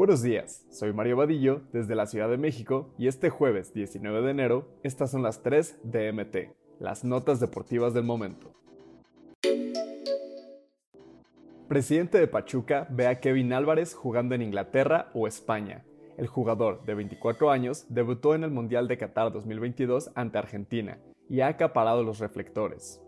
Buenos días, soy Mario Vadillo desde la Ciudad de México y este jueves 19 de enero estas son las 3 de MT, las notas deportivas del momento. Presidente de Pachuca ve a Kevin Álvarez jugando en Inglaterra o España. El jugador de 24 años debutó en el Mundial de Qatar 2022 ante Argentina y ha acaparado los reflectores.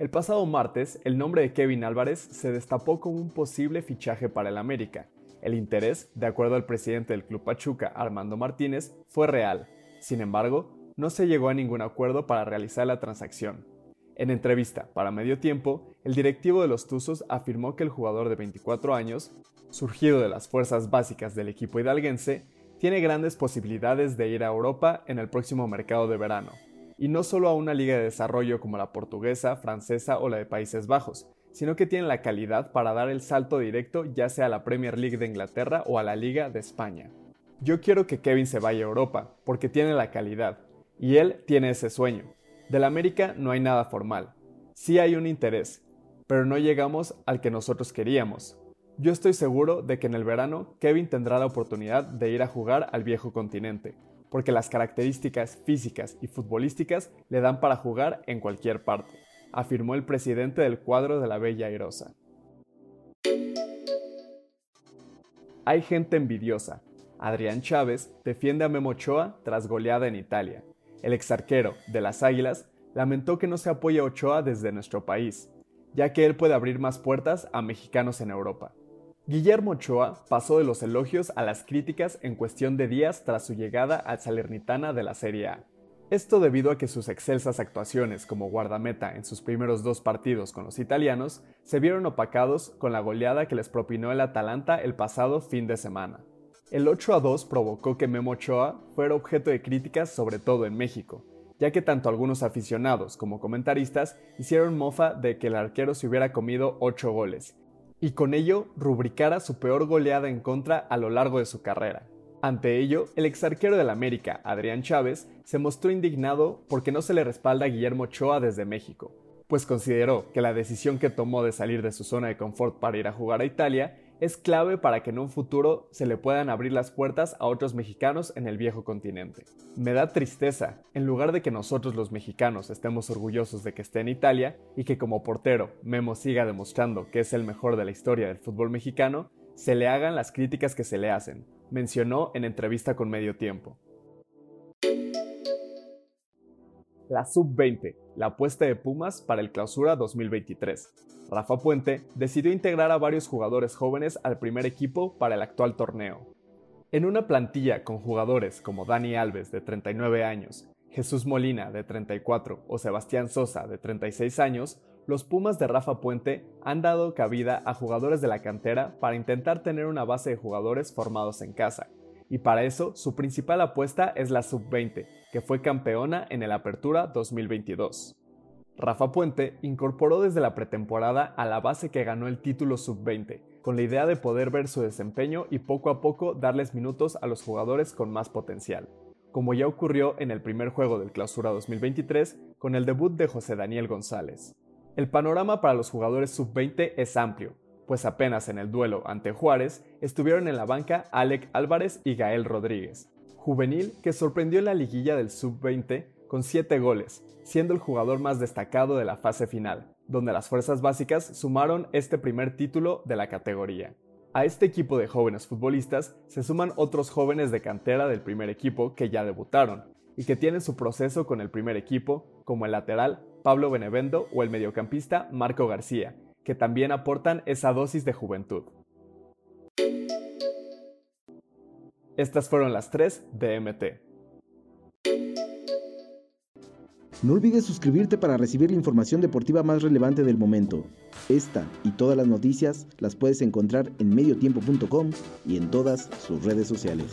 El pasado martes, el nombre de Kevin Álvarez se destapó como un posible fichaje para el América, el interés, de acuerdo al presidente del Club Pachuca, Armando Martínez, fue real. Sin embargo, no se llegó a ningún acuerdo para realizar la transacción. En entrevista para Medio Tiempo, el directivo de los Tuzos afirmó que el jugador de 24 años, surgido de las fuerzas básicas del equipo hidalguense, tiene grandes posibilidades de ir a Europa en el próximo mercado de verano, y no solo a una liga de desarrollo como la portuguesa, francesa o la de Países Bajos, sino que tiene la calidad para dar el salto directo ya sea a la Premier League de Inglaterra o a la Liga de España. Yo quiero que Kevin se vaya a Europa, porque tiene la calidad, y él tiene ese sueño. Del América no hay nada formal. Sí hay un interés, pero no llegamos al que nosotros queríamos. Yo estoy seguro de que en el verano Kevin tendrá la oportunidad de ir a jugar al viejo continente, porque las características físicas y futbolísticas le dan para jugar en cualquier parte afirmó el presidente del cuadro de la Bella Airosa. Hay gente envidiosa. Adrián Chávez defiende a Memo Ochoa tras goleada en Italia. El exarquero de las Águilas lamentó que no se apoya a Ochoa desde nuestro país, ya que él puede abrir más puertas a mexicanos en Europa. Guillermo Ochoa pasó de los elogios a las críticas en cuestión de días tras su llegada al Salernitana de la Serie A. Esto debido a que sus excelsas actuaciones como guardameta en sus primeros dos partidos con los italianos se vieron opacados con la goleada que les propinó el Atalanta el pasado fin de semana. El 8 a 2 provocó que Memo Ochoa fuera objeto de críticas sobre todo en México, ya que tanto algunos aficionados como comentaristas hicieron mofa de que el arquero se hubiera comido 8 goles, y con ello rubricara su peor goleada en contra a lo largo de su carrera. Ante ello, el exarquero del América, Adrián Chávez, se mostró indignado porque no se le respalda a Guillermo Ochoa desde México, pues consideró que la decisión que tomó de salir de su zona de confort para ir a jugar a Italia es clave para que en un futuro se le puedan abrir las puertas a otros mexicanos en el viejo continente. Me da tristeza, en lugar de que nosotros los mexicanos estemos orgullosos de que esté en Italia y que como portero Memo siga demostrando que es el mejor de la historia del fútbol mexicano, se le hagan las críticas que se le hacen, mencionó en entrevista con Medio Tiempo. La Sub-20, la apuesta de Pumas para el Clausura 2023. Rafa Puente decidió integrar a varios jugadores jóvenes al primer equipo para el actual torneo. En una plantilla con jugadores como Dani Alves de 39 años, Jesús Molina de 34 o Sebastián Sosa de 36 años, los Pumas de Rafa Puente han dado cabida a jugadores de la cantera para intentar tener una base de jugadores formados en casa, y para eso su principal apuesta es la Sub-20, que fue campeona en el Apertura 2022. Rafa Puente incorporó desde la pretemporada a la base que ganó el título Sub-20, con la idea de poder ver su desempeño y poco a poco darles minutos a los jugadores con más potencial, como ya ocurrió en el primer juego del Clausura 2023 con el debut de José Daniel González. El panorama para los jugadores sub-20 es amplio, pues apenas en el duelo ante Juárez estuvieron en la banca Alec Álvarez y Gael Rodríguez, juvenil que sorprendió en la liguilla del sub-20 con 7 goles, siendo el jugador más destacado de la fase final, donde las fuerzas básicas sumaron este primer título de la categoría. A este equipo de jóvenes futbolistas se suman otros jóvenes de cantera del primer equipo que ya debutaron y que tienen su proceso con el primer equipo, como el lateral Pablo Benevendo o el mediocampista Marco García, que también aportan esa dosis de juventud. Estas fueron las tres de MT. No olvides suscribirte para recibir la información deportiva más relevante del momento. Esta y todas las noticias las puedes encontrar en mediotiempo.com y en todas sus redes sociales.